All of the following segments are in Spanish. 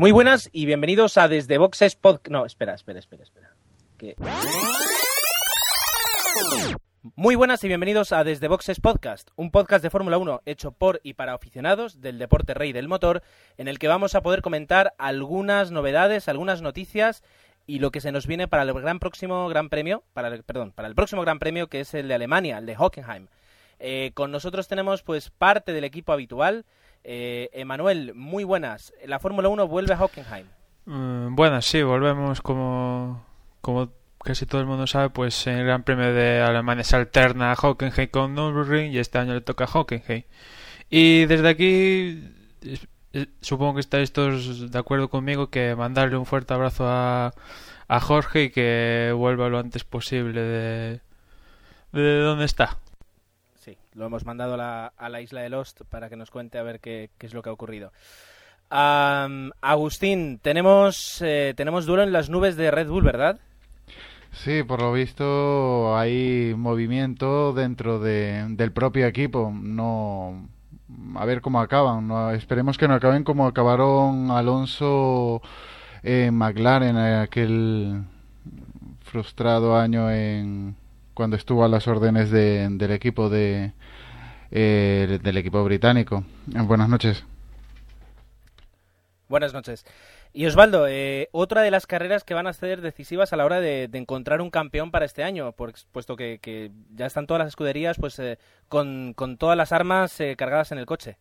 Muy buenas y bienvenidos a Desde Boxes Podcast. No, espera, espera, espera, espera. Muy buenas y bienvenidos a Desde Boxes Podcast, un podcast de Fórmula 1 hecho por y para aficionados del deporte rey del motor, en el que vamos a poder comentar algunas novedades, algunas noticias y lo que se nos viene para el gran próximo Gran Premio, para el, perdón, para el próximo Gran Premio que es el de Alemania, el de Hockenheim. Eh, con nosotros tenemos pues parte del equipo habitual. Eh, Emanuel, muy buenas. La Fórmula 1 vuelve a Hockenheim. Mm, buenas, sí, volvemos como, como casi todo el mundo sabe, pues en el Gran Premio de Alemania se alterna Hockenheim con Nürburgring y este año le toca Hockenheim. Y desde aquí supongo que estáis todos de acuerdo conmigo que mandarle un fuerte abrazo a, a Jorge y que vuelva lo antes posible de, de donde está. Lo hemos mandado a la, isla de Lost para que nos cuente a ver qué, es lo que ha ocurrido. Agustín, tenemos, eh, tenemos duelo en las nubes de Red Bull, ¿verdad? Sí, por lo visto hay movimiento dentro de, del propio equipo. No, a ver cómo acaban. No, esperemos que no acaben como acabaron Alonso en McLaren, aquel frustrado año en cuando estuvo a las órdenes de, del equipo de eh, del equipo británico. Buenas noches. Buenas noches. Y Osvaldo, eh, otra de las carreras que van a ser decisivas a la hora de, encontrar un campeón para este año, puesto que, ya están todas las escuderías pues eh, con, todas las armas cargadas en el coche.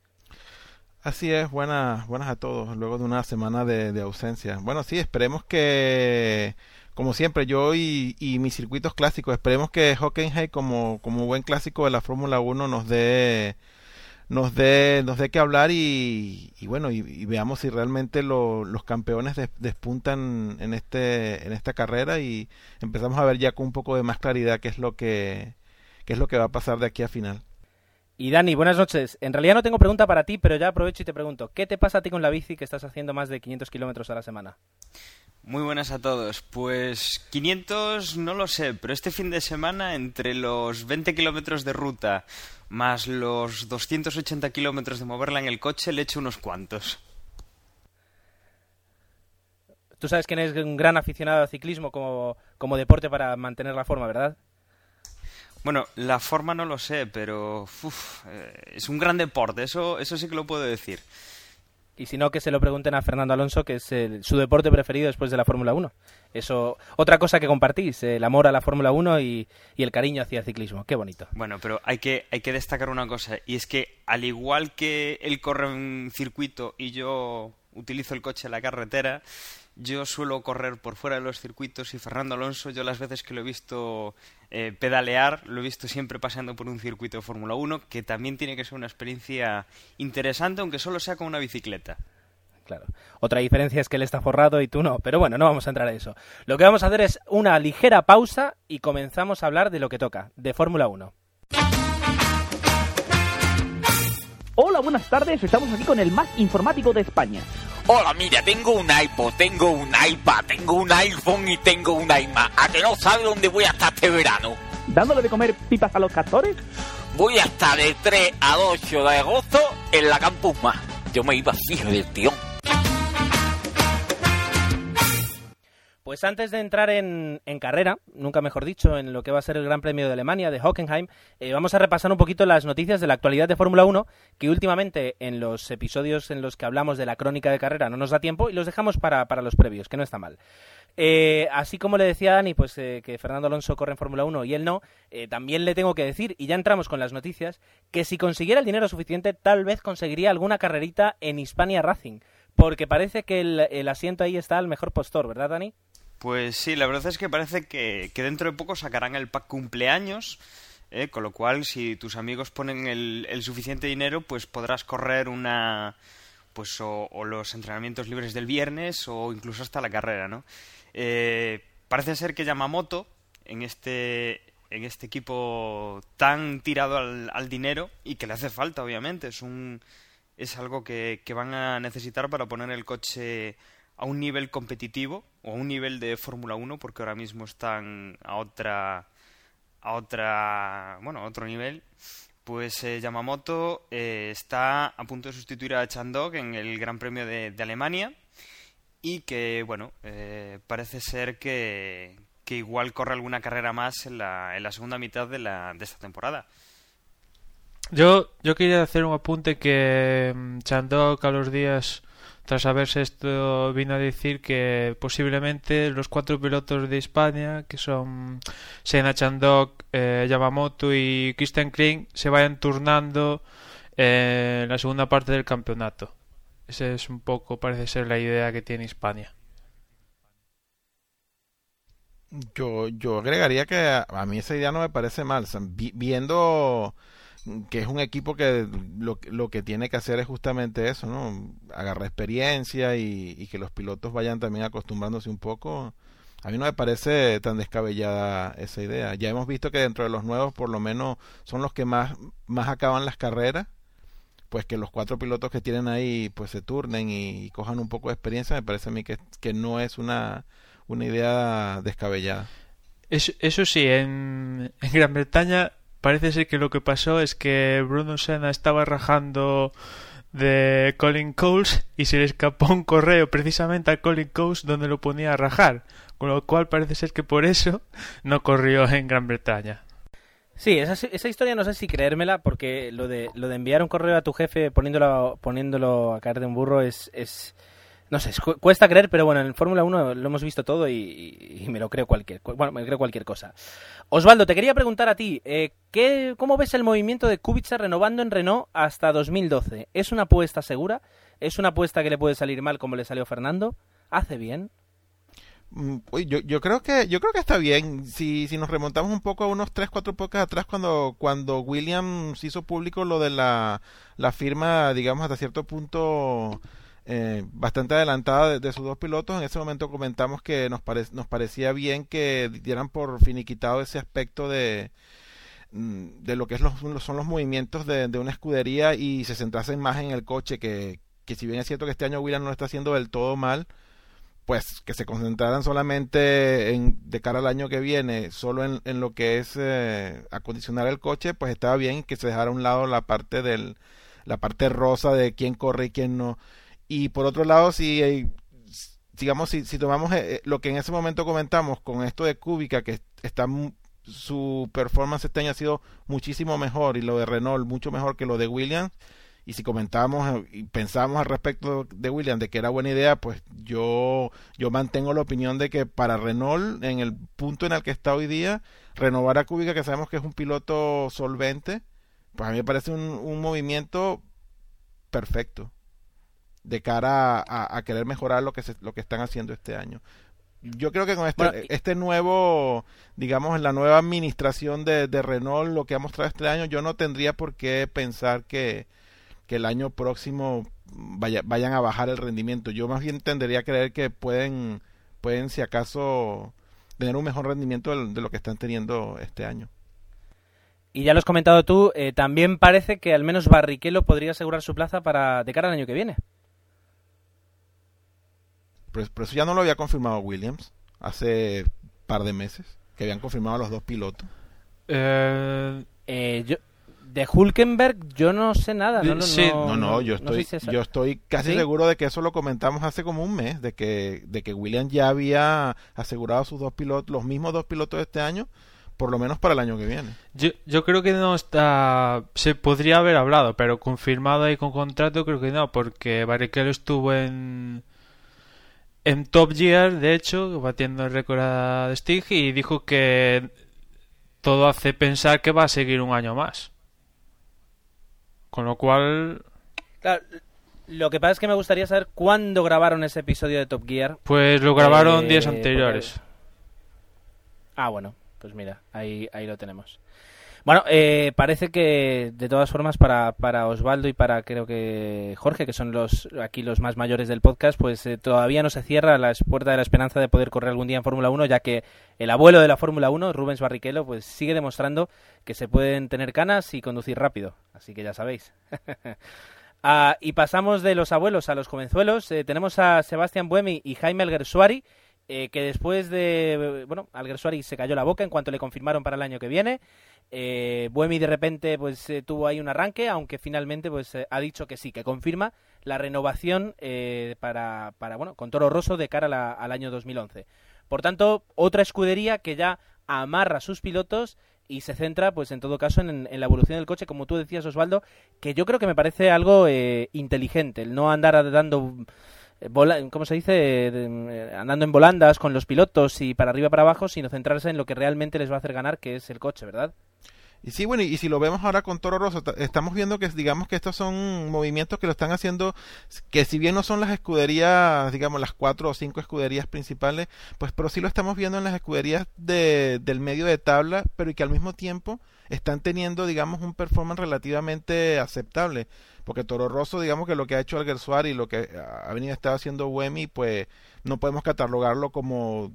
Así es, buenas, buenas a todos, luego de una semana de, de ausencia. Bueno, sí, esperemos que como siempre, yo y, mis circuitos clásicos, esperemos que Hockenheim como, como buen clásico de la Fórmula 1 nos dé nos dé nos dé que hablar y, bueno y, veamos si realmente los campeones despuntan en este en esta carrera y empezamos a ver ya con un poco de más claridad qué es lo que qué es lo que va a pasar de aquí a final y Dani, buenas noches. En realidad no tengo pregunta para ti, pero ya aprovecho y te pregunto, ¿qué te pasa a ti con la bici que estás haciendo más de 500 kilómetros a la semana? Muy buenas a todos. Pues 500 no lo sé, pero este fin de semana entre los 20 kilómetros de ruta más los 280 kilómetros de moverla en el coche le echo unos cuantos. Tú sabes que eres un gran aficionado al ciclismo como, como deporte para mantener la forma, ¿verdad? Bueno, la forma no lo sé, pero eh, es un gran deporte, eso, eso sí que lo puedo decir y si no que se lo pregunten a Fernando Alonso, que es su deporte preferido después de la Fórmula 1. Eso, otra cosa que compartís, el amor a la Fórmula 1 y, el cariño hacia el ciclismo. Qué bonito. Bueno, pero hay que, hay que destacar una cosa, y es que al igual que él corre un circuito y yo utilizo el coche en la carretera, yo suelo correr por fuera de los circuitos y Fernando Alonso, yo las veces que lo he visto eh, pedalear, lo he visto siempre paseando por un circuito de Fórmula 1, que también tiene que ser una experiencia interesante, aunque solo sea con una bicicleta. Claro. Otra diferencia es que él está forrado y tú no, pero bueno, no vamos a entrar en eso. Lo que vamos a hacer es una ligera pausa y comenzamos a hablar de lo que toca, de Fórmula 1. Hola, buenas tardes, estamos aquí con el más informático de España. Hola, mira, tengo un iPod, tengo un iPad, tengo un iPhone y tengo un iMac. ¿A que no sabe dónde voy a estar este verano? ¿Dándole de comer pipas a los castores? Voy a estar de 3 a 8 de agosto en la Campus Más. Yo me iba fijo del tío. Pues antes de entrar en, carrera, nunca mejor dicho, en lo que va a ser el Gran Premio de Alemania, de Hockenheim, eh, vamos a repasar un poquito las noticias de la actualidad de Fórmula 1, que últimamente en los episodios en los que hablamos de la crónica de carrera no nos da tiempo y los dejamos para, los previos, que no está mal. Eh, así como le decía Dani, pues eh, que Fernando Alonso corre en Fórmula 1 y él no, también le tengo que decir, y ya entramos con las noticias, que si consiguiera el dinero suficiente, tal vez conseguiría alguna carrerita en Hispania Racing, porque parece que el, el asiento ahí está al mejor postor, ¿verdad, Dani? Pues sí, la verdad es que parece que, dentro de poco sacarán el pack cumpleaños, ¿eh? con lo cual si tus amigos ponen el, suficiente dinero, pues podrás correr una pues o, los entrenamientos libres del viernes o incluso hasta la carrera, ¿no? Eh, parece ser que Yamamoto en este en este equipo tan tirado al, dinero y que le hace falta, obviamente, es un es algo que, que van a necesitar para poner el coche a un nivel competitivo o a un nivel de Fórmula 1 porque ahora mismo están a otra a otra bueno a otro nivel pues eh, Yamamoto eh, está a punto de sustituir a Chandok en el Gran Premio de, Alemania y que, bueno, eh, parece ser que, que igual corre alguna carrera más en la, en la segunda mitad de, la, de esta temporada. Yo, yo quería hacer un apunte que mm, Chandok a los días tras saberse esto vino a decir que posiblemente los cuatro pilotos de España, que son Senna Chandok, eh, Yamamoto y Christian Kling, se vayan turnando eh, en la segunda parte del campeonato. Esa es un poco, parece ser la idea que tiene España. Yo, yo agregaría que a, mí esa idea no me parece mal. Viendo que es un equipo que lo, lo que tiene que hacer es justamente eso, ¿no? Agarrar experiencia y, que los pilotos vayan también acostumbrándose un poco. A mí no me parece tan descabellada esa idea. Ya hemos visto que dentro de los nuevos, por lo menos, son los que más, más acaban las carreras. Pues que los cuatro pilotos que tienen ahí, pues se turnen y, y cojan un poco de experiencia, me parece a mí que, que no es una, una idea descabellada. Eso, eso sí, en, en Gran Bretaña parece ser que lo que pasó es que Bruno Senna estaba rajando de Colin Coles y se le escapó un correo precisamente a Colin Coles donde lo ponía a rajar, con lo cual parece ser que por eso no corrió en Gran Bretaña. Sí, esa, esa historia no sé si creérmela, porque lo de, lo de enviar un correo a tu jefe poniéndolo, poniéndolo a caer de un burro es, es no sé, es cu- cuesta creer, pero bueno, en Fórmula 1 lo hemos visto todo y, me lo creo cualquier, cu- bueno, me creo cualquier cosa. Osvaldo, te quería preguntar a ti, eh, ¿qué, ¿cómo ves el movimiento de Kubica renovando en Renault hasta 2012? ¿Es una apuesta segura? ¿Es una apuesta que le puede salir mal como le salió Fernando? ¿Hace bien? Mm, uy, yo, yo creo que yo creo que está bien. Si, si nos remontamos un poco a unos 3, 4 podcasts atrás cuando, cuando Williams hizo público lo de la, la firma, digamos, hasta cierto punto eh, bastante adelantada de, sus dos pilotos, en ese momento comentamos que nos, nos parecía bien que dieran por finiquitado ese aspecto de mm, de lo que es los, son los movimientos de, de una escudería y se centrasen más en el coche que, que si bien es cierto que este año Williams no lo está haciendo del todo mal pues que se concentraran solamente en, de cara al año que viene, solo en, en lo que es eh, acondicionar el coche, pues estaba bien que se dejara a un lado la parte del, la parte rosa de quién corre y quién no. Y por otro lado, si eh, digamos, si, si tomamos eh, eh, lo que en ese momento comentamos con esto de Kubica, que está su performance este año ha sido muchísimo mejor y lo de Renault mucho mejor que lo de Williams, y si comentábamos eh, y pensábamos al respecto de Williams de que era buena idea, pues yo, yo mantengo la opinión de que para Renault, en el punto en el que está hoy día, renovar a Kubica, que sabemos que es un piloto solvente, pues a mí me parece un, un movimiento perfecto de cara a, a- a querer mejorar lo que se- lo que están haciendo este año. Yo creo que con este, Bueno, este nuevo, digamos, en la nueva administración de, de Renault, lo que ha mostrado este año, yo no tendría por qué pensar que, que el año próximo vaya, vayan a bajar el rendimiento. Yo más bien tendería a creer que pueden, pueden si acaso, tener un mejor rendimiento de lo que están teniendo este año. Y ya lo has comentado tú, eh, también parece que al menos Barrichello podría asegurar su plaza para de cara al año que viene. Pero, eso ya no lo había confirmado Williams hace par de meses, que habían confirmado a los dos pilotos. Eh, Eh, yo, de Hulkenberg yo no sé nada. No, Sí, No, no, yo sé estoy, si es- yo estoy casi ¿Sí? seguro de que eso lo comentamos hace como un mes, de que, de que Williams ya había asegurado a sus dos pilotos, los mismos dos pilotos de este año, por lo menos para el año que viene. yo, yo creo que no está. Se podría haber hablado, pero confirmado ahí con contrato, creo que no, porque Barrichello estuvo en. En Top Gear, de hecho, batiendo el récord a Stig, y dijo que todo hace pensar que va a seguir un año más. Con lo cual, Claro, lo que pasa es que me gustaría saber cuándo grabaron ese episodio de Top Gear. pues lo grabaron Eh, días porque- anteriores. Ah, bueno, pues mira, ahí, ahí lo tenemos. Bueno, eh, parece que de todas formas para, para Osvaldo y para creo que Jorge, que son los aquí los más mayores del podcast, pues eh, todavía no se cierra la puerta de la esperanza de poder correr algún día en Fórmula 1, ya que el abuelo de la Fórmula 1, Rubens Barrichello, pues sigue demostrando que se pueden tener canas y conducir rápido. Así que ya sabéis. Ah, y pasamos de los abuelos a los jovenzuelos. Eh, tenemos a Sebastián Buemi y Jaime Alguersuari, eh, que después de... Bueno, Alguersuari se cayó la boca en cuanto le confirmaron para el año que viene. Eh, Buemi de repente pues eh, tuvo ahí un arranque, aunque finalmente pues eh, ha dicho que sí, que confirma la renovación para, para, bueno, con Toro Rosso de cara al año 2011. Por tanto, otra escudería que ya amarra a sus pilotos y se centra, pues en todo caso, en, la evolución del coche, como tú decías, Osvaldo, que yo creo que me parece algo eh, inteligente, el no andar dando, eh, ¿cómo se dice?, eh, andando en volandas con los pilotos y para arriba para abajo, sino centrarse en lo que realmente les va a hacer ganar, que es el coche, ¿verdad? Y sí, bueno, y, si lo vemos ahora con Toro Rosso, estamos viendo que digamos que estos son movimientos que lo están haciendo, que si bien no son las escuderías, digamos las cuatro o cinco escuderías principales, pues pero sí lo estamos viendo en las escuderías de, del medio de tabla, pero y que al mismo tiempo están teniendo, digamos, un performance relativamente aceptable. Porque Toro Rosso, digamos que lo que ha hecho Alguersuar y lo que ha venido estado haciendo Wemi, pues no podemos catalogarlo como,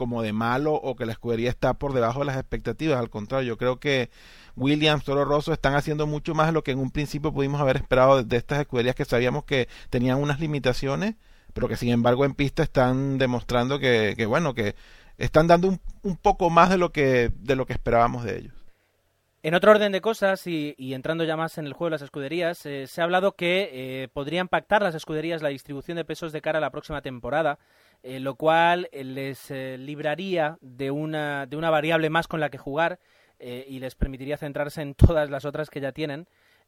como de malo o que la escudería está por debajo de las expectativas. Al contrario, yo creo que Williams, Toro Rosso están haciendo mucho más de lo que en un principio pudimos haber esperado de, estas escuderías que sabíamos que tenían unas limitaciones, pero que sin embargo en pista están demostrando que, que bueno, que están dando un, un poco más de lo que, de lo que esperábamos de ellos. En otro orden de cosas, y, entrando ya más en el juego de las escuderías, eh, se ha hablado que eh, podrían pactar las escuderías la distribución de pesos de cara a la próxima temporada, eh, lo cual les libraría de una, de una variable más con la que jugar y les permitiría centrarse en todas las otras que ya tienen.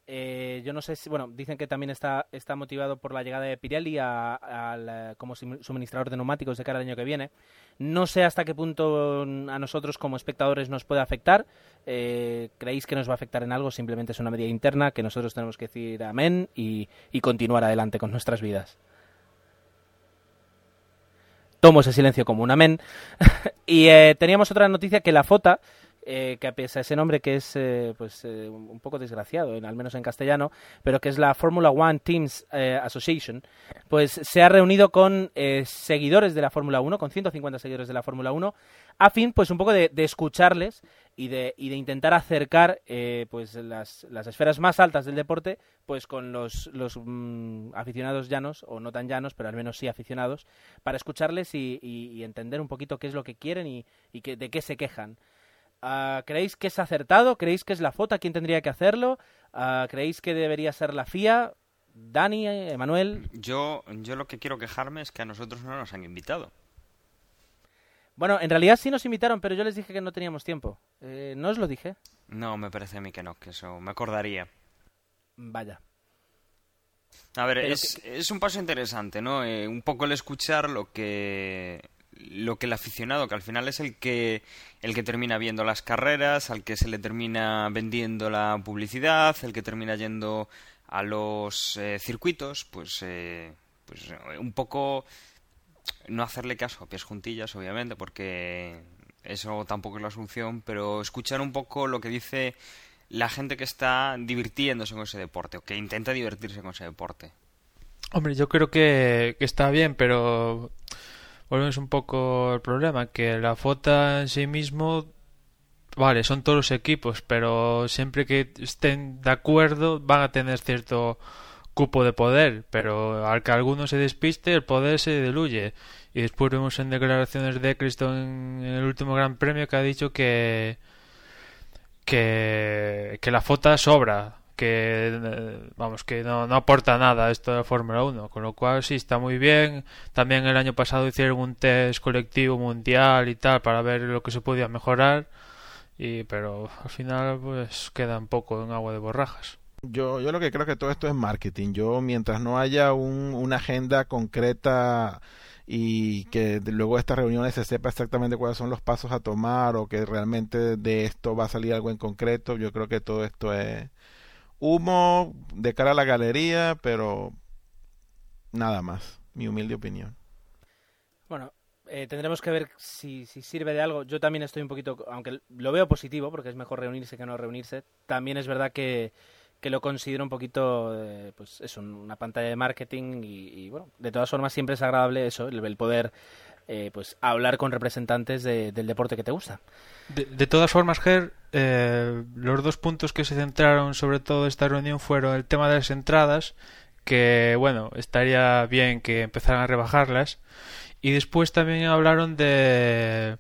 Eh, yo no sé si, bueno, dicen que también está, está motivado por la llegada de Pirelli a, como suministrador de neumáticos de cara al año que viene. No sé hasta qué punto a nosotros como espectadores nos puede afectar. Eh, ¿Creéis que nos va a afectar en algo? Simplemente es una medida interna que nosotros tenemos que decir amén y, continuar adelante con nuestras vidas. Tomo ese silencio como un amén. y eh, teníamos otra noticia que la FOTA eh, que pese a ese nombre que es eh, pues eh, un poco desgraciado, al menos en castellano, pero que es la Formula One Teams Association, pues se ha reunido con seguidores de la Fórmula 1, con 150 seguidores de la Fórmula 1, a fin pues un poco de, escucharles y de, y de intentar acercar pues las, las, esferas más altas del deporte pues con los, los mm, aficionados llanos, o no tan llanos, pero al menos sí aficionados, para escucharles y, y, entender un poquito qué es lo que quieren y, y que, de qué se quejan. Ah, ¿Creéis que es acertado? ¿Creéis que es la FOTA quien tendría que hacerlo? Ah, ¿Creéis que debería ser la FIA? Dani, Emanuel. Yo, yo lo que quiero quejarme es que a nosotros no nos han invitado. Bueno, en realidad sí nos invitaron, pero yo les dije que no teníamos tiempo. Eh, ¿No os lo dije? No, me parece a mí que no, que eso me acordaría. Vaya. A ver, es, es, un paso interesante, ¿no? Eh, un poco el escuchar lo que lo que el aficionado, que al final es el que, el que termina viendo las carreras, al que se le termina vendiendo la publicidad, el que termina yendo a los eh, circuitos, pues, eh, pues eh, un poco no hacerle caso a pies juntillas, obviamente, porque eso tampoco es la solución, pero escuchar un poco lo que dice la gente que está divirtiéndose con ese deporte, o que intenta divertirse con ese deporte. Hombre, yo creo que, que está bien, pero volvemos un poco al problema, que la FOTA en sí mismo, vale, son todos los equipos, pero siempre que estén de acuerdo van a tener cierto cupo de poder, pero al que alguno se despiste, el poder se diluye. Y después vemos en declaraciones de Cristo en, el último Gran Premio que ha dicho que que, que la FOTA sobra que vamos que no, no aporta nada esto de la Fórmula 1 con lo cual sí está muy bien también el año pasado hicieron un test colectivo mundial y tal para ver lo que se podía mejorar y pero al final pues queda un poco en agua de borrajas yo, yo lo que creo que todo esto es marketing. Yo, mientras no haya un, una agenda concreta y que luego de estas reuniones se sepa exactamente cuáles son los pasos a tomar o que realmente de esto va a salir algo en concreto, yo creo que todo esto es, humo de cara a la galería, pero nada más, mi humilde opinión. Bueno, eh, tendremos que ver si, si, sirve de algo. Yo también estoy un poquito, aunque lo veo positivo, porque es mejor reunirse que no reunirse, también es verdad que, que lo considero un poquito, eh, pues eso, una pantalla de marketing y, bueno, de todas formas siempre es agradable eso, el, poder eh, pues hablar con representantes del deporte que te gusta. De, todas formas, Ger, eh, los dos puntos que se centraron sobre todo esta reunión fueron el tema de las entradas, que bueno, estaría bien que empezaran a rebajarlas, y después también hablaron de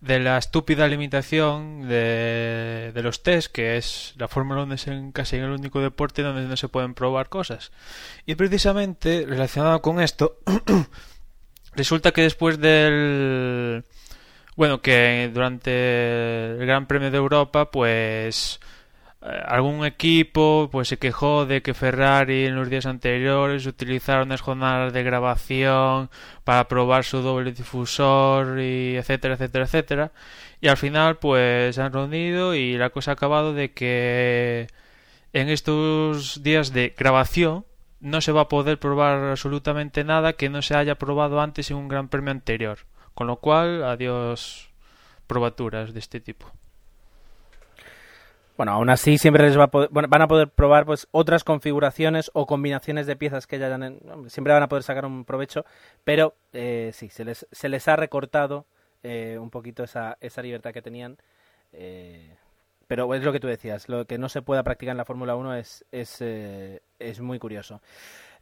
la estúpida limitación de, de los test, que es la Fórmula 1 es en casi el único deporte donde no se pueden probar cosas. Y precisamente relacionado con esto, resulta que después del... Bueno, que durante el Gran Premio de Europa, pues eh, algún equipo pues se quejó de que Ferrari en los días anteriores utilizaron las jornadas de grabación para probar su doble difusor y etcétera etcétera etcétera. Y al final pues se han reunido y la cosa ha acabado de que en estos días de grabación no se va a poder probar absolutamente nada que no se haya probado antes en un gran premio anterior con lo cual adiós probaturas de este tipo bueno, aún así siempre les va a poder, van a poder probar pues otras configuraciones o combinaciones de piezas que ya hayan, siempre van a poder sacar un provecho, pero eh, sí, se les, se les ha recortado eh, un poquito esa, esa libertad que tenían. eh, pero es lo que tú decías, lo que no se pueda practicar en la Fórmula 1 es, es, eh, es muy curioso.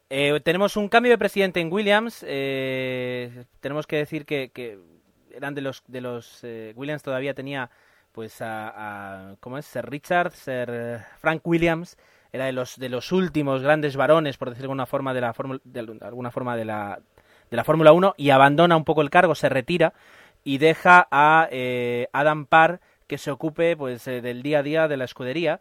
Eh, tenemos un cambio de presidente en Williams. eh, tenemos que decir que, eran de los de los Williams todavía tenía pues a, a ¿cómo es? Sir Richard, Sir Frank Williams era de los de los últimos grandes varones por decirlo de alguna forma de la fórmula alguna forma de la de la Fórmula 1 y abandona un poco el cargo, se retira y deja a Adam Parr que se ocupe pues eh, del día a día de la escudería.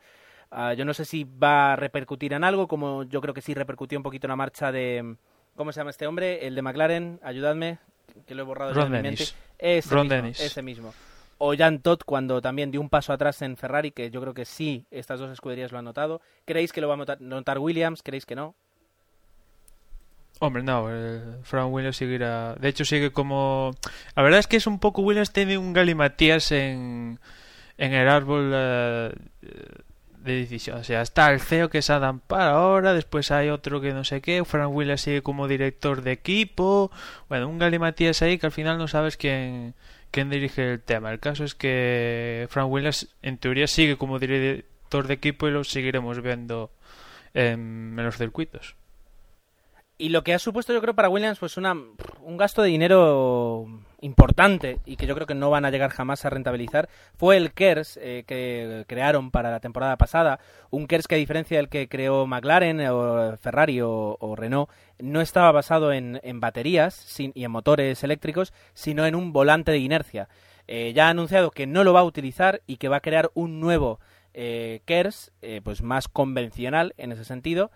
Ah, yo no sé si va a repercutir en algo, como yo creo que sí repercutió un poquito en la marcha de ¿cómo se llama este hombre? El de McLaren, ayudadme, que lo he borrado ya Ron de mi Dennis. mente. Ese Ron mismo, Dennis. ese mismo. O Jan Todt cuando también dio un paso atrás en Ferrari, que yo creo que sí, estas dos escuderías lo han notado. ¿Creéis que lo va a notar, Williams? ¿Creéis que no? Hombre, no, el Frank Williams seguirá. De hecho, sigue como. La verdad es que es un poco. Williams tiene un galimatías en, en el árbol eh, de decisión. O sea, está el CEO que es Adam Parr ahora, después hay otro que no sé qué. Frank Williams sigue como director de equipo. Bueno, un galimatías ahí que al final no sabes quién, quién dirige el tema. El caso es que Frank Williams, en teoría, sigue como director de equipo y lo seguiremos viendo en, en los circuitos. Y lo que ha supuesto yo creo para Williams pues una, un gasto de dinero importante y que yo creo que no van a llegar jamás a rentabilizar fue el KERS eh, que crearon para la temporada pasada. Un KERS que a diferencia del que creó McLaren o Ferrari o, Renault no estaba basado en, baterías y en motores eléctricos sino en un volante de inercia. Eh, ya ha anunciado que no lo va a utilizar y que va a crear un nuevo eh, KERS eh, pues más convencional en ese sentido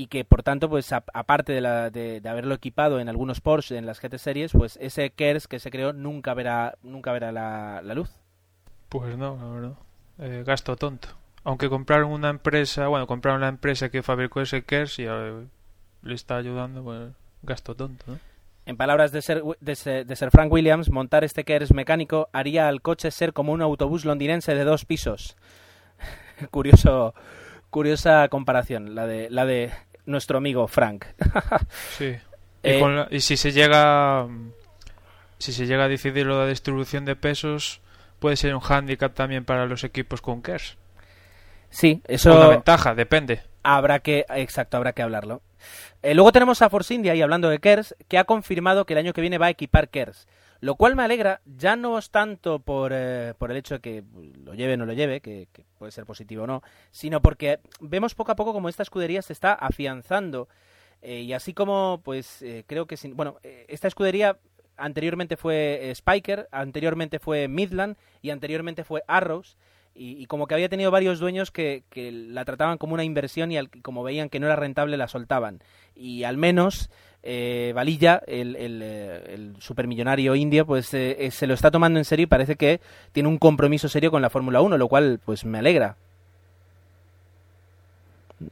y que por tanto pues a- aparte de, la, de, de haberlo equipado en algunos Porsche en las GT series pues ese KERS que se creó nunca verá nunca verá la, la luz Pues no, la verdad. Eh, gasto tonto. Aunque compraron una empresa, bueno, compraron la empresa que fabricó ese KERS y ahora le está ayudando, pues gasto tonto, ¿no? en palabras de ser, de, ser, de ser Frank Williams montar este KERS mecánico haría al coche ser como un autobús londinense de dos pisos curioso curiosa comparación la de la de nuestro amigo Frank Sí. Y, Eh, con la- y si se llega si se llega a decidir lo de la distribución de pesos, puede ser un hándicap también para los equipos con KERS. sí Una eso ventaja, depende. Habrá que, exacto, habrá que hablarlo. Eh, luego tenemos a Force India, y hablando de KERS, que ha confirmado que el año que viene va a equipar KERS. Lo cual me alegra, ya no es tanto por, eh, por el hecho de que lo lleve o no lo lleve, que, puede ser positivo o no, sino porque vemos poco a poco como esta escudería se está afianzando. eh, y así como, pues, eh, creo que... sin- bueno, eh, esta escudería anteriormente fue Spiker, anteriormente fue Midland y anteriormente fue Arrows. Y, y como que había tenido varios dueños que, que la trataban como una inversión y al- como veían que no era rentable la soltaban. Y al menos eh, Valilla, el, el, eh, el supermillonario indio, pues eh, eh, se lo está tomando en serio y parece que tiene un compromiso serio con la Fórmula 1, lo cual pues me alegra.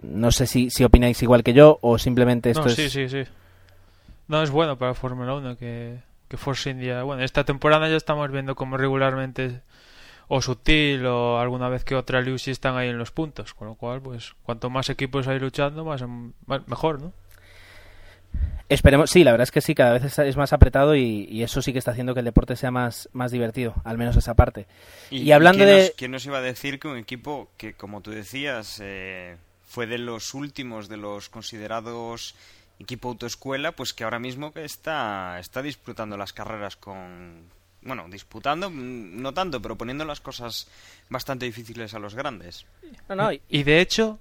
No sé si, si opináis igual que yo o simplemente esto no, es... sí, sí, sí. No, es bueno para Fórmula 1 que, que Force India... Bueno, esta temporada ya estamos viendo como regularmente o Sutil o alguna vez que otra Lucy están ahí en los puntos. Con lo cual, pues, cuanto más equipos hay luchando, más, más- mejor, ¿no? Esperemos, sí, la verdad es que sí, cada vez es, es más apretado y, y eso sí que está haciendo que el deporte sea más, más divertido, al menos esa parte. Y hablando quién de- nos- ¿Quién nos iba a decir que un equipo que, como tú decías, eh, fue de los últimos de los considerados equipo autoescuela, pues que ahora mismo que está, está disputando las carreras con bueno, disputando, mm, no tanto, pero poniendo las cosas bastante difíciles a los grandes. No, no, y- Y de hecho,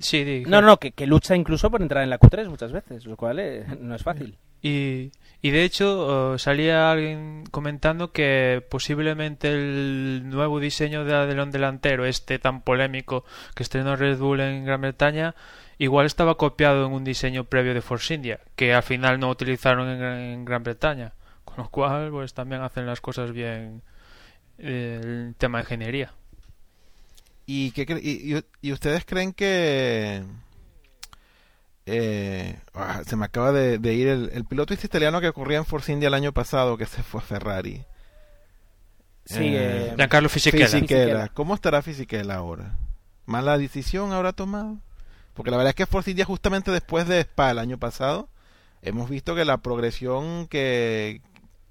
sí, no, no, que, que lucha incluso por entrar en la Q3 muchas veces, lo cual eh, no es fácil. Y, y de hecho, salía alguien comentando que posiblemente el nuevo diseño de adelón delantero, este tan polémico que estrenó Red Bull en Gran Bretaña, igual estaba copiado en un diseño previo de Force India, que al final no utilizaron en, Gran- en Gran Bretaña. Con lo cual, pues también hacen las cosas bien eh, el tema de ingeniería. ¿Y, qué cre- y, y- y ustedes creen que... eh, ah, se me acaba de, de ir el, el piloto este italiano que corría en Force India el año pasado, que se fue a Ferrari. Sí, Eh, eh, Giancarlo Fisichella. Fisichella. Fisichella. ¿Cómo estará Fisichella ahora? ¿Mala decisión habrá tomado? Porque la verdad es que Force India justamente después de Spa el año pasado, hemos visto que la progresión que,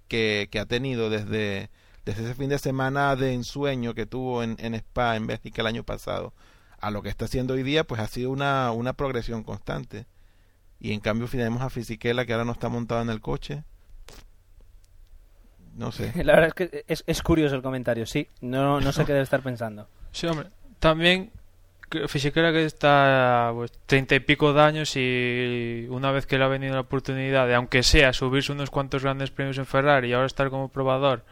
que, que ha tenido desde, desde ese fin de semana de ensueño que tuvo en, en Spa, en Bélgica el año pasado, a lo que está haciendo hoy día, pues ha sido una, una progresión constante. Y en cambio tenemos a Fisichella que ahora no está montado en el coche. No sé. La verdad es que es, es curioso el comentario, sí. No, no sé qué debe estar pensando. Sí, hombre. También que Fisichella que está pues, treinta y pico de años y una vez que le ha venido la oportunidad de, aunque sea, subirse unos cuantos grandes premios en Ferrari y ahora estar como probador,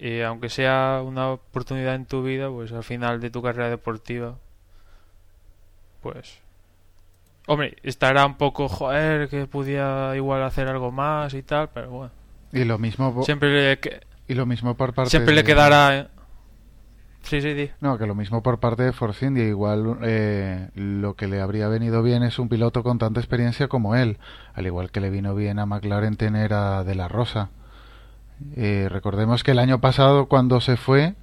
y aunque sea una oportunidad en tu vida, pues al final de tu carrera deportiva, pues... Hombre, estará un poco, joder, que podía igual hacer algo más y tal, pero bueno. Y lo mismo, Siempre le, que- y lo mismo por parte siempre le quedará... eh. Sí, sí, di. No, que lo mismo por parte de Force India. Igual eh, lo que le habría venido bien es un piloto con tanta experiencia como él. Al igual que le vino bien a McLaren tener a De La Rosa. Eh, recordemos que el año pasado cuando se fue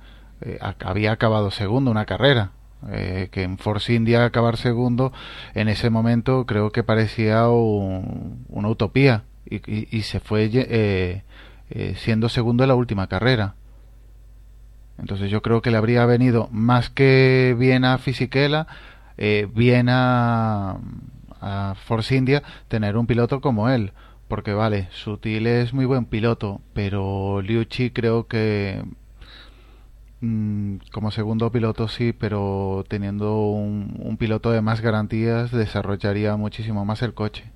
eh, había acabado segundo una carrera. Eh, que en Force India acabar segundo en ese momento creo que parecía un- una utopía. Y, y- se fue eh, siendo segundo en la última carrera. Entonces yo creo que le habría venido más que bien a Fisichella, bien a, a Force India tener un piloto como él. Porque vale, Sutil es muy buen piloto, pero Liu Chi creo que mm, como segundo piloto sí, pero teniendo un, un piloto de más garantías desarrollaría muchísimo más el coche.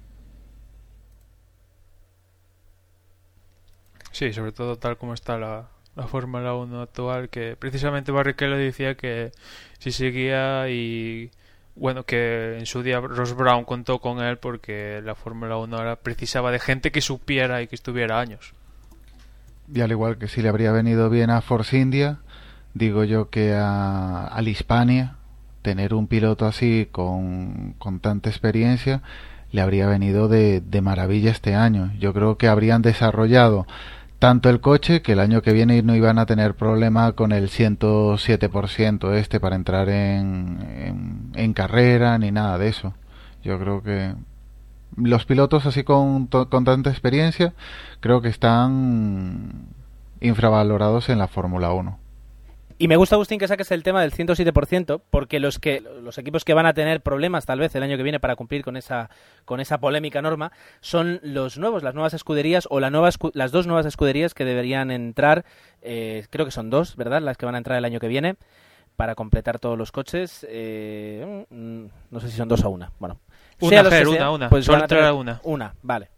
Sí, sobre todo tal como está la, la Fórmula 1 actual, que precisamente Barrichello decía que si seguía y bueno, que en su día Ross Brown contó con él porque la Fórmula 1 ahora precisaba de gente que supiera y que estuviera años. Y al igual que si le habría venido bien a Force India, digo yo que a, al Hispania, tener un piloto así con, con tanta experiencia, le habría venido de, de maravilla este año. Yo creo que habrían desarrollado tanto el coche que el año que viene no iban a tener problema con el 107% este para entrar en, en, carrera ni nada de eso. Yo creo que los pilotos así con, con tanta experiencia creo que están infravalorados en la Fórmula 1. Y me gusta, Agustín, que saques el tema del 107%, porque los que los equipos que van a tener problemas tal vez el año que viene para cumplir con esa con esa polémica norma son los nuevos, las nuevas escuderías o la nueva las dos nuevas escuderías que deberían entrar, eh, creo que son dos, ¿verdad? Las que van a entrar el año que viene para completar todos los coches. eh, mm, no sé si son dos o una. Bueno, Una, sea Ger, una, una. pues a una. Una, vale.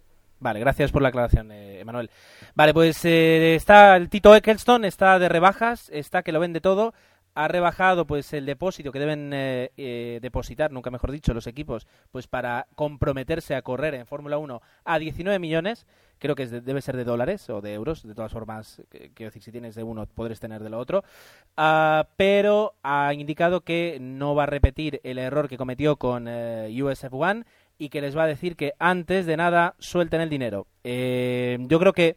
Vale, gracias por la aclaración, eh, Emanuel. Vale, pues eh, está el Tito Eccleston, está de rebajas, está que lo vende todo, ha rebajado pues el depósito que deben eh, eh, depositar, nunca mejor dicho, los equipos, pues para comprometerse a correr en Fórmula 1 a 19 millones, creo que es de- debe ser de dólares o de euros, de todas formas, quiero decir, si tienes de uno podrás tener de lo otro, Ah, pero ha indicado que no va a repetir el error que cometió con eh, USF One y que les va a decir que antes de nada suelten el dinero. Eh, yo creo que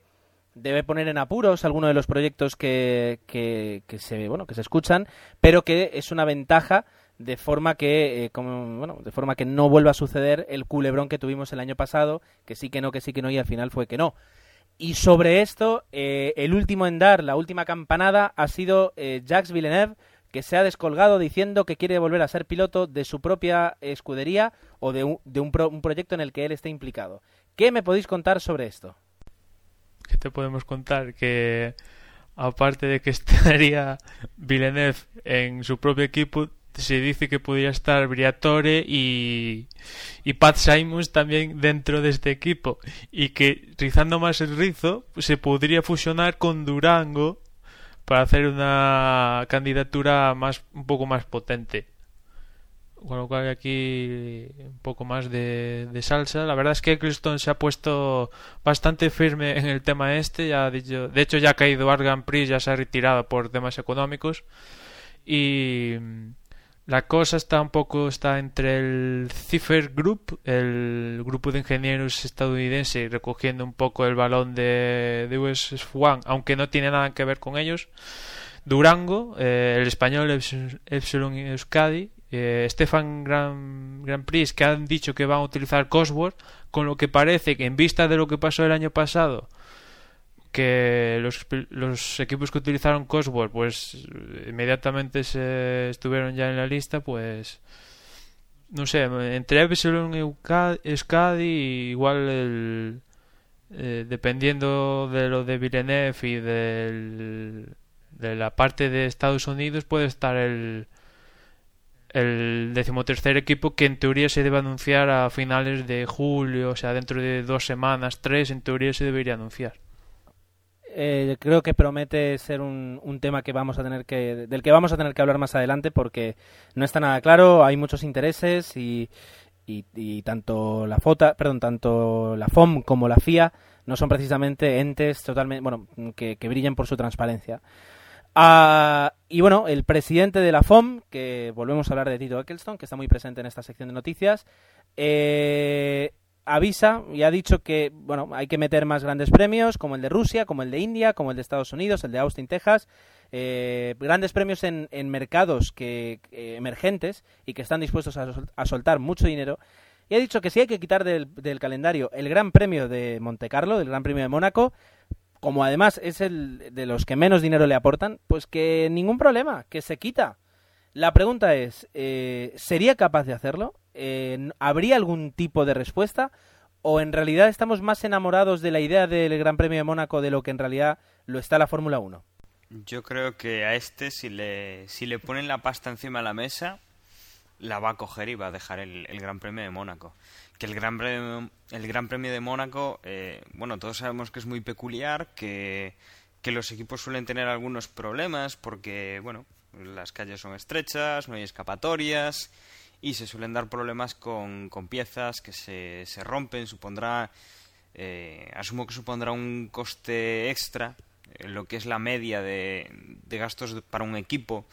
debe poner en apuros alguno de los proyectos que, que, que se bueno que se escuchan, pero que es una ventaja de forma que eh, como, bueno, de forma que no vuelva a suceder el culebrón que tuvimos el año pasado, que sí que no, que sí que no y al final fue que no. Y sobre esto, eh, el último en dar, la última campanada, ha sido eh, Jacques Villeneuve, que se ha descolgado diciendo que quiere volver a ser piloto de su propia escudería o de un, pro- un proyecto en el que él esté implicado. ¿Qué me podéis contar sobre esto? ¿qué te podemos contar? Que aparte de que estaría Villeneuve en su propio equipo, se dice que podría estar Briatore y, y Pat Simons también dentro de este equipo y que rizando más el rizo se podría fusionar con Durango para hacer una candidatura más un poco más potente con lo cual aquí un poco más de, de salsa. La verdad es que Eccleston se ha puesto bastante firme en el tema este. Ya ha dicho, de hecho, ya ha caído Argan Prix, ya se ha retirado por temas económicos. Y la cosa está un poco está entre el Cipher Group, el grupo de ingenieros estadounidense, recogiendo un poco el balón de, de US One, aunque no tiene nada que ver con ellos. Durango, eh, el español Epsilon Euskadi eh, Stefan Grand, Grand Prix que han dicho que van a utilizar Cosworth, con lo que parece que en vista de lo que pasó el año pasado, que los, equipos que utilizaron Cosworth pues inmediatamente se estuvieron ya en la lista, pues no sé, entre Epsilon y Euskadi igual el, eh, dependiendo de lo de Villeneuve y del, de la parte de Estados Unidos puede estar el decimotercer equipo que en teoría se debe anunciar a finales de julio, o sea, dentro de dos semanas, tres, en teoría se debería anunciar. Eh, creo que promete ser un, un, tema que vamos a tener que del que vamos a tener que hablar más adelante porque no está nada claro, hay muchos intereses y, y, tanto la FOTA, perdón, tanto la FOM como la FIA no son precisamente entes totalmente, bueno, que, que brillen por su transparencia. Uh, y bueno, el presidente de la FOM, que volvemos a hablar de Tito Eccleston, que está muy presente en esta sección de noticias, eh, avisa y ha dicho que bueno hay que meter más grandes premios, como el de Rusia, como el de India, como el de Estados Unidos, el de Austin, Texas, eh, grandes premios en, mercados que, eh, emergentes y que están dispuestos a, a, soltar mucho dinero. Y ha dicho que si hay que quitar del, del calendario el Gran Premio de Monte Carlo, del Gran Premio de Mónaco, como además es el de los que menos dinero le aportan, pues que ningún problema, que se quita. La pregunta es, eh, ¿sería capaz de hacerlo? Eh, ¿Habría algún tipo de respuesta? ¿O en realidad estamos más enamorados de la idea del Gran Premio de Mónaco de lo que en realidad lo está la Fórmula 1? Yo creo que a este, si le, si le ponen la pasta encima de la mesa, la va a coger y va a dejar el, Gran Premio de Mónaco que el Gran Premio, el Gran Premio de Mónaco, eh, bueno, todos sabemos que es muy peculiar, que, que los equipos suelen tener algunos problemas porque, bueno, las calles son estrechas, no hay escapatorias y se suelen dar problemas con, con piezas que se, se rompen, supondrá, eh, asumo que supondrá un coste extra, eh, lo que es la media de, de gastos para un equipo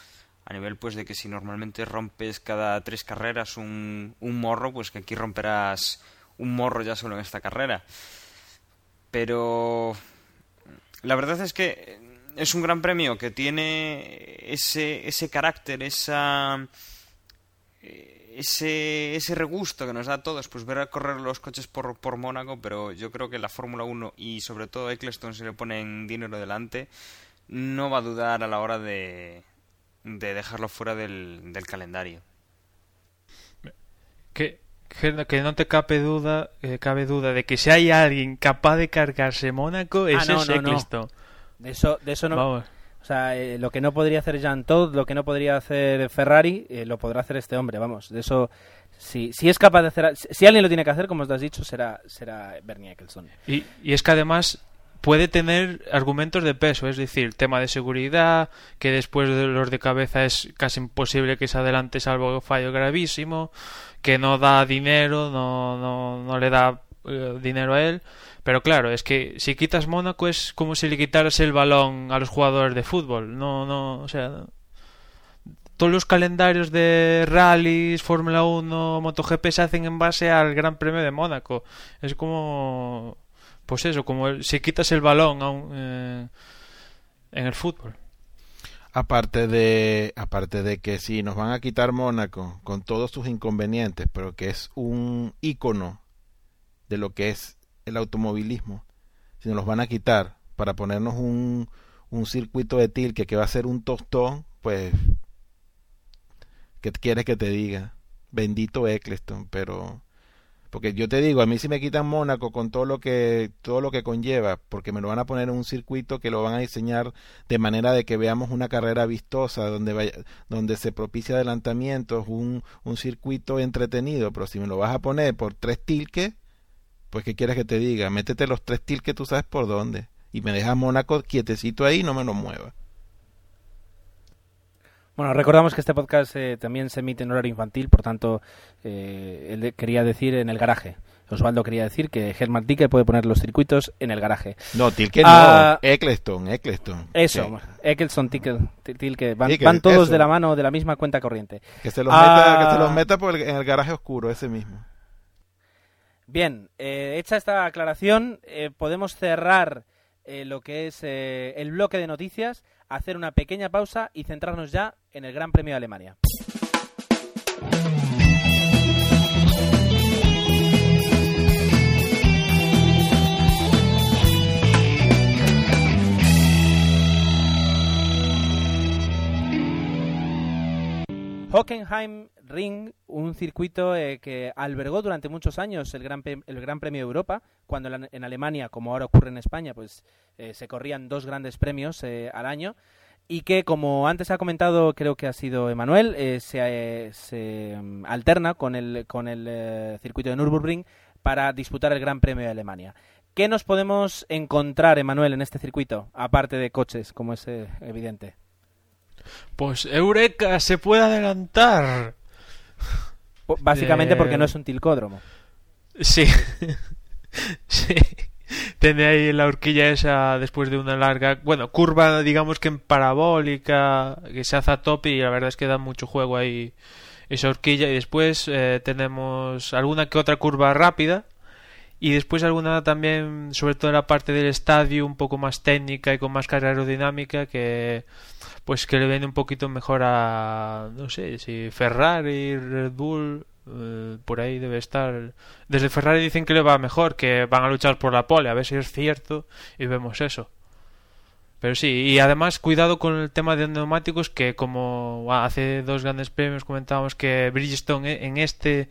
a nivel pues de que si normalmente rompes cada tres carreras un, un morro, pues que aquí romperás un morro ya solo en esta carrera. Pero la verdad es que es un gran premio que tiene ese, ese carácter, esa, ese, ese regusto que nos da a todos, pues ver a correr los coches por, por Mónaco, pero yo creo que la Fórmula 1 y sobre todo Eccleston se le ponen dinero delante, no va a dudar a la hora de, de dejarlo fuera del, del calendario. Que, que, que, no te cabe duda, eh, cabe duda de que si hay alguien capaz de cargarse Mónaco, es ah, no, ese no, no. De eso, de eso no. Vamos. O sea, eh, lo que no podría hacer Jean Todt, lo que no podría hacer Ferrari, eh, lo podrá hacer este hombre, vamos. De eso, si, si es capaz de hacer, si alguien lo tiene que hacer, como os has dicho, será, será Bernie Eccleston. Y, y es que además puede tener argumentos de peso, es decir, tema de seguridad, que después de los de cabeza es casi imposible que se adelante salvo fallo gravísimo, que no da dinero, no, no, no le da eh, dinero a él. Pero claro, es que si quitas Mónaco es como si le quitaras el balón a los jugadores de fútbol. No, no, o sea, todos los calendarios de rallies, Fórmula 1, MotoGP se hacen en base al Gran Premio de Mónaco. Es como pues eso, como si quitas el balón a un, eh, en el fútbol. Aparte de, aparte de que si nos van a quitar Mónaco con todos sus inconvenientes, pero que es un ícono de lo que es el automovilismo, si nos los van a quitar para ponernos un, un circuito de tilque que va a ser un tostón, pues, ¿qué quieres que te diga? Bendito Eccleston, pero Porque yo te digo, a mí si me quitan Mónaco con todo lo que todo lo que conlleva, porque me lo van a poner en un circuito que lo van a diseñar de manera de que veamos una carrera vistosa, donde vaya, donde se propicia adelantamientos, un, un circuito entretenido, pero si me lo vas a poner por tres tilques, pues qué quieres que te diga, métete los tres tilques tú sabes por dónde y me dejas Mónaco quietecito ahí y no me lo mueva. Bueno, recordamos que este podcast eh, también se emite en horario infantil, por tanto, eh, él quería decir en el garaje. Osvaldo quería decir que Herman Tilke puede poner los circuitos en el garaje. No, Tilke Ah, no, Eccleston, Eccleston. Eso, Sí. Eccleston, Tilke, Tilke, van, que van todos eso. de la mano de la misma cuenta corriente. Que se los Ah. meta, que se los meta por el- en el garaje oscuro, ese mismo. Bien, eh, hecha esta aclaración, eh, podemos cerrar eh, lo que es el bloque de noticias, hacer una pequeña pausa y centrarnos ya en el Gran Premio de Alemania. Hockenheim Ring, un circuito eh, que albergó durante muchos años el Gran, el Gran Premio de Europa, cuando en, Alemania, como ahora ocurre en España, pues eh, se corrían dos grandes premios eh, al año y que, como antes ha comentado, creo que ha sido Emanuel, se, mm, alterna con el, con el circuito de Nürburgring para disputar el Gran Premio de Alemania. ¿Qué nos podemos encontrar, Emanuel, en este circuito, aparte de coches, como es evidente? Pues Eureka, se puede adelantar. Básicamente Eh, porque no es un tilcódromo. Sí. sí. Tiene ahí la horquilla esa después de una larga, bueno, curva, digamos que en parabólica, que se hace a tope y la verdad es que da mucho juego ahí esa horquilla. Y después eh, tenemos alguna que otra curva rápida. Y después alguna también, sobre todo en la parte del estadio, un poco más técnica y con más carga aerodinámica, que pues que le viene un poquito mejor a, no sé, si Ferrari, Red Bull, eh, por ahí debe estar. Desde Ferrari dicen que le va mejor, que van a luchar por la pole, a ver si es cierto y vemos eso. Pero sí, y además cuidado con el tema de neumáticos, que como hace dos grandes premios comentábamos que Bridgestone eh, en este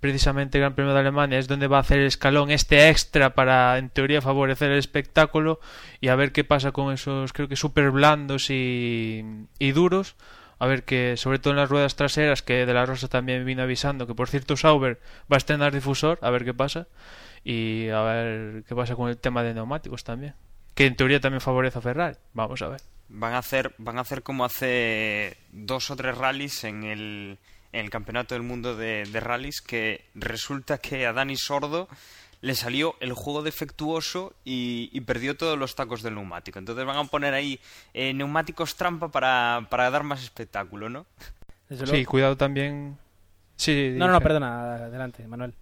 precisamente el Gran Premio de Alemania es donde va a hacer el escalón este extra para en teoría favorecer el espectáculo y a ver qué pasa con esos creo que súper blandos y, y duros. A ver que sobre todo en las ruedas traseras que de la Rosa también vino avisando que por cierto Sauber va a estrenar difusor a ver qué pasa. Y a ver qué pasa con el tema de neumáticos también que en teoría también favorece a Ferrari. Vamos a ver. Van a hacer, van a hacer como hace dos o tres rallies en el, en el Campeonato del Mundo de, de Rallies que resulta que a Dani Sordo le salió el juego defectuoso y, y perdió todos los tacos del neumático. Entonces van a poner ahí eh, neumáticos trampa para, para dar más espectáculo, ¿no? Sí cuidado también sí No, no, no, perdona, adelante, Manuel.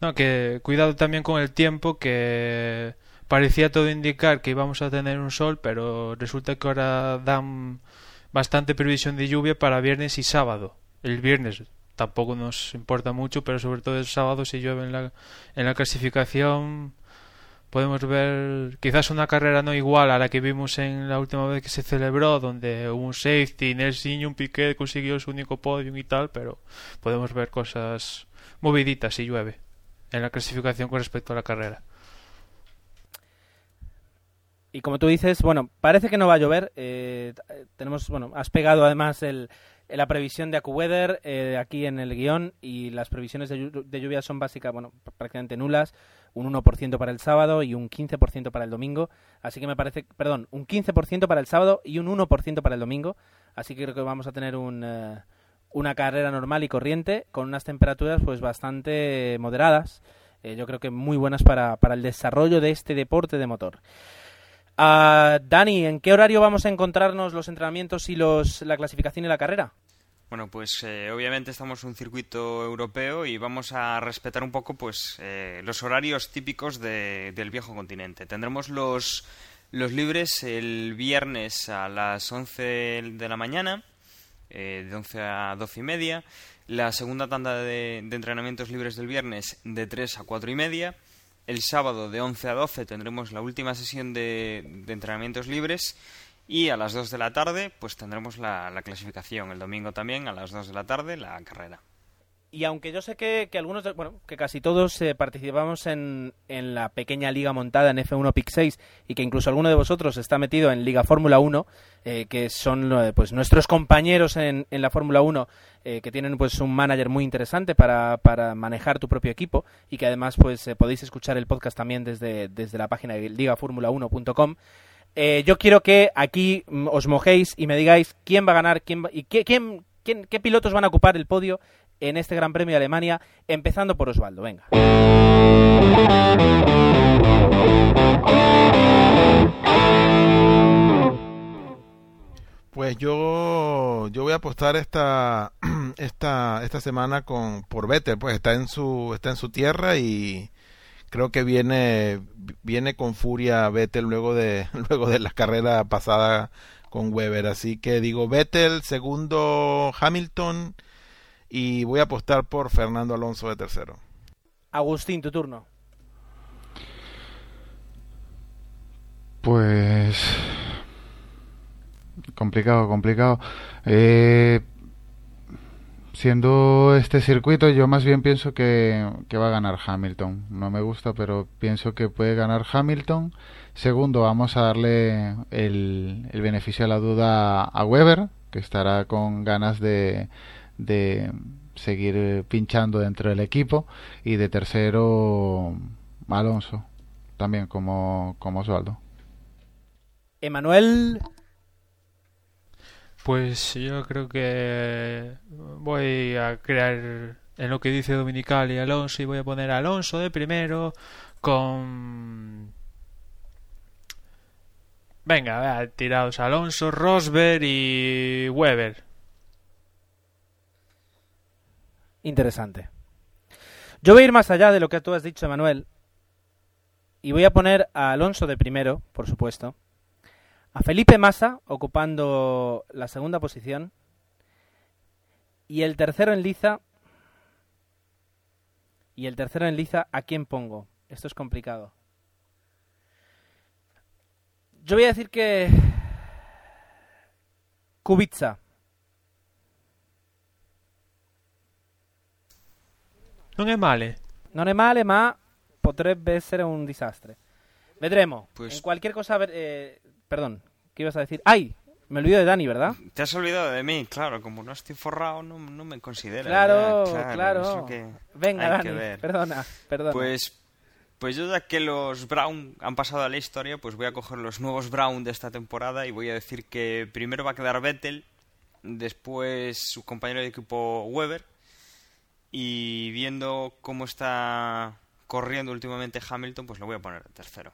No, que cuidado también con el tiempo, que parecía todo indicar que íbamos a tener un sol, pero resulta que ahora dan bastante previsión de lluvia para viernes y sábado. El viernes tampoco nos importa mucho, pero sobre todo el sábado si llueve en la, en la clasificación podemos ver quizás una carrera no igual a la que vimos en la última vez que se celebró, donde hubo un safety, Nelson un Piquet consiguió su único podium y tal, pero podemos ver cosas moviditas si llueve en la clasificación con respecto a la carrera. Y como tú dices, bueno, parece que no va a llover. eh, t- tenemos, bueno, has pegado además el, la previsión de AccuWeather eh, aquí en el guion y las previsiones de, de lluvia son básicas, bueno, pr- prácticamente nulas. Un 1% para el sábado y un 15% para el domingo. Así que me parece, perdón, un 15% para el sábado y un 1% para el domingo. Así que creo que vamos a tener un, eh, una carrera normal y corriente con unas temperaturas pues bastante moderadas. Eh, yo creo que muy buenas para, para el desarrollo de este deporte de motor. Ah, Dani, ¿en qué horario vamos a encontrarnos los entrenamientos y los, la clasificación y la carrera? Bueno, pues eh, obviamente estamos en un circuito europeo y vamos a respetar un poco pues eh, los horarios típicos de- del viejo continente. Tendremos los, los libres el viernes a las 11 de la mañana, eh, de 11 a 12 y media. La segunda tanda de, de entrenamientos libres del viernes de 3 a 4 y media. El sábado de 11 a 12 tendremos la última sesión de, entrenamientos libres y a las 2 de la tarde pues tendremos la, la clasificación. El domingo también a las 2 de la tarde la carrera. Y aunque yo sé que, que algunos, de- bueno, que casi todos eh, participamos en, en la pequeña liga montada en F1 Pick 6 y que incluso alguno de vosotros está metido en Liga Fórmula 1, eh, que son eh, pues nuestros compañeros en, en la Fórmula 1, eh, que tienen pues un manager muy interesante para, para manejar tu propio equipo y que además pues podéis escuchar el podcast también desde, desde la página de ligaformula1.com. Eh, yo quiero que aquí mm, os mojéis y me digáis quién va a ganar quién va- y qué, quién, quién- qué pilotos van a ocupar el podio en este Gran Premio de Alemania, empezando por Osvaldo. Venga. Pues yo, yo voy a apostar esta, esta, esta semana con, por Vettel, pues está en su, está en su tierra y creo que viene, viene con furia Vettel luego de, luego de la carrera pasada con Weber. Así que digo Vettel, segundo Hamilton y voy a apostar por Fernando Alonso de tercero. Agustín, tu turno. Pues complicado, complicado. Eh, siendo este circuito, yo más bien pienso que, que va a ganar Hamilton. No me gusta, pero pienso que puede ganar Hamilton. Segundo, vamos a darle el, el beneficio a la duda a Weber, que estará con ganas de, de seguir eh, pinchando dentro del equipo. Y de tercero, Alonso, también como, como Osvaldo. Emanuel, Pues yo creo que voy a crear en lo que dice Dominical y Alonso y voy a poner a Alonso de primero con... Venga, tirados Alonso, Rosberg y Weber. Interesante. Yo voy a ir más allá de lo que tú has dicho, Emanuel, y voy a poner a Alonso de primero, por supuesto, a Felipe Massa ocupando la segunda posición, y el tercero en liza, y el tercero en liza, ¿a quién pongo? Esto es complicado. Yo voy a decir que Kubica. Non è male. Non è male, ma potrebbe essere un disastre. Vedremo. Pues- En cualquier cosa, ver- eh, perdón, ¿qué ibas a decir? ¡Ay! Me olvido de Dani, ¿verdad? Te has olvidado de mí, claro, como no estoy forrado, no, no me consideras. Claro, ya, claro. es lo que Venga, hay Dani, que ver. perdona, perdona. Pues, pues yo ya que los Brown han pasado a la historia, pues voy a coger los nuevos Brown de esta temporada y voy a decir que primero va a quedar Vettel, después su compañero de equipo Weber y viendo cómo está corriendo últimamente Hamilton, pues lo voy a poner tercero.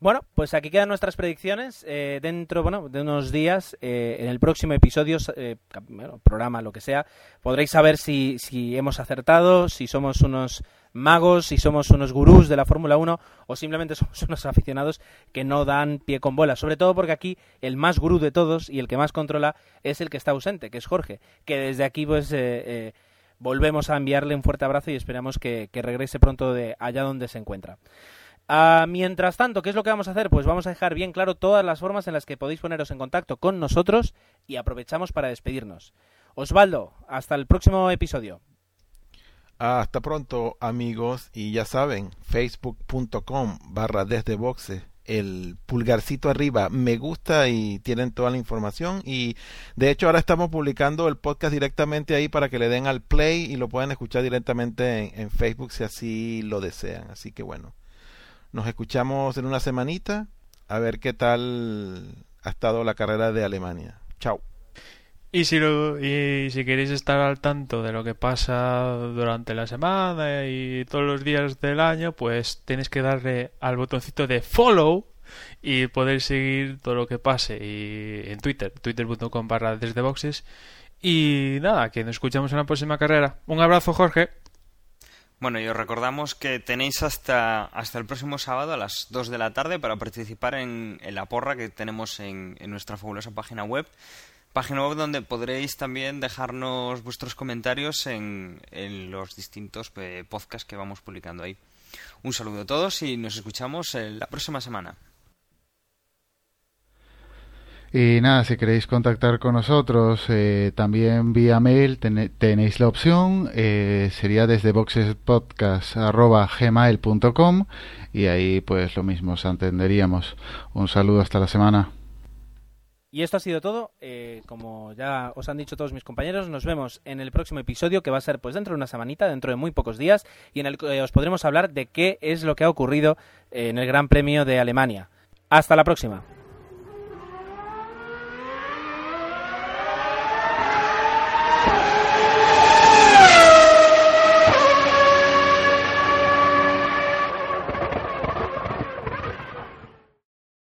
Bueno, pues aquí quedan nuestras predicciones. Eh, dentro, bueno, de unos días, eh, en el próximo episodio, eh, bueno, programa, lo que sea, podréis saber si, si hemos acertado, si somos unos magos, si somos unos gurús de la Fórmula 1 o simplemente somos unos aficionados que no dan pie con bola. Sobre todo porque aquí el más gurú de todos y el que más controla es el que está ausente, que es Jorge, que desde aquí pues eh, eh, volvemos a enviarle un fuerte abrazo y esperamos que, que regrese pronto de allá donde se encuentra. Ah, mientras tanto, ¿qué es lo que vamos a hacer? Pues vamos a dejar bien claro todas las formas en las que podéis poneros en contacto con nosotros y aprovechamos para despedirnos. Osvaldo, hasta el próximo episodio. Hasta pronto amigos y ya saben, facebook.com barra desde boxe, el pulgarcito arriba, me gusta y tienen toda la información y de hecho ahora estamos publicando el podcast directamente ahí para que le den al play y lo puedan escuchar directamente en, en Facebook si así lo desean. Así que bueno, nos escuchamos en una semanita a ver qué tal ha estado la carrera de Alemania. Chao. Y si, lo- y si queréis estar al tanto de lo que pasa durante la semana y todos los días del año, pues tenéis que darle al botoncito de follow y poder seguir todo lo que pase y en Twitter, twitter.com barra desde boxes. Y nada, que nos escuchamos en la próxima carrera. Un abrazo, Jorge. Bueno, y os recordamos que tenéis hasta, hasta el próximo sábado a las 2 de la tarde para participar en, en la porra que tenemos en, en nuestra fabulosa página web. Página web donde podréis también dejarnos vuestros comentarios en, en los distintos eh, podcasts que vamos publicando ahí. Un saludo a todos y nos escuchamos eh, la próxima semana. Y nada, si queréis contactar con nosotros, eh, también vía mail tenéis la opción, eh, sería desde boxespodcast.gmail.com y ahí pues lo mismo os entenderíamos. Un saludo hasta la semana. Y esto ha sido todo. Eh, como ya os han dicho todos mis compañeros, nos vemos en el próximo episodio que va a ser pues dentro de una semanita, dentro de muy pocos días, y en el que os podremos hablar de qué es lo que ha ocurrido en el Gran Premio de Alemania. Hasta la próxima.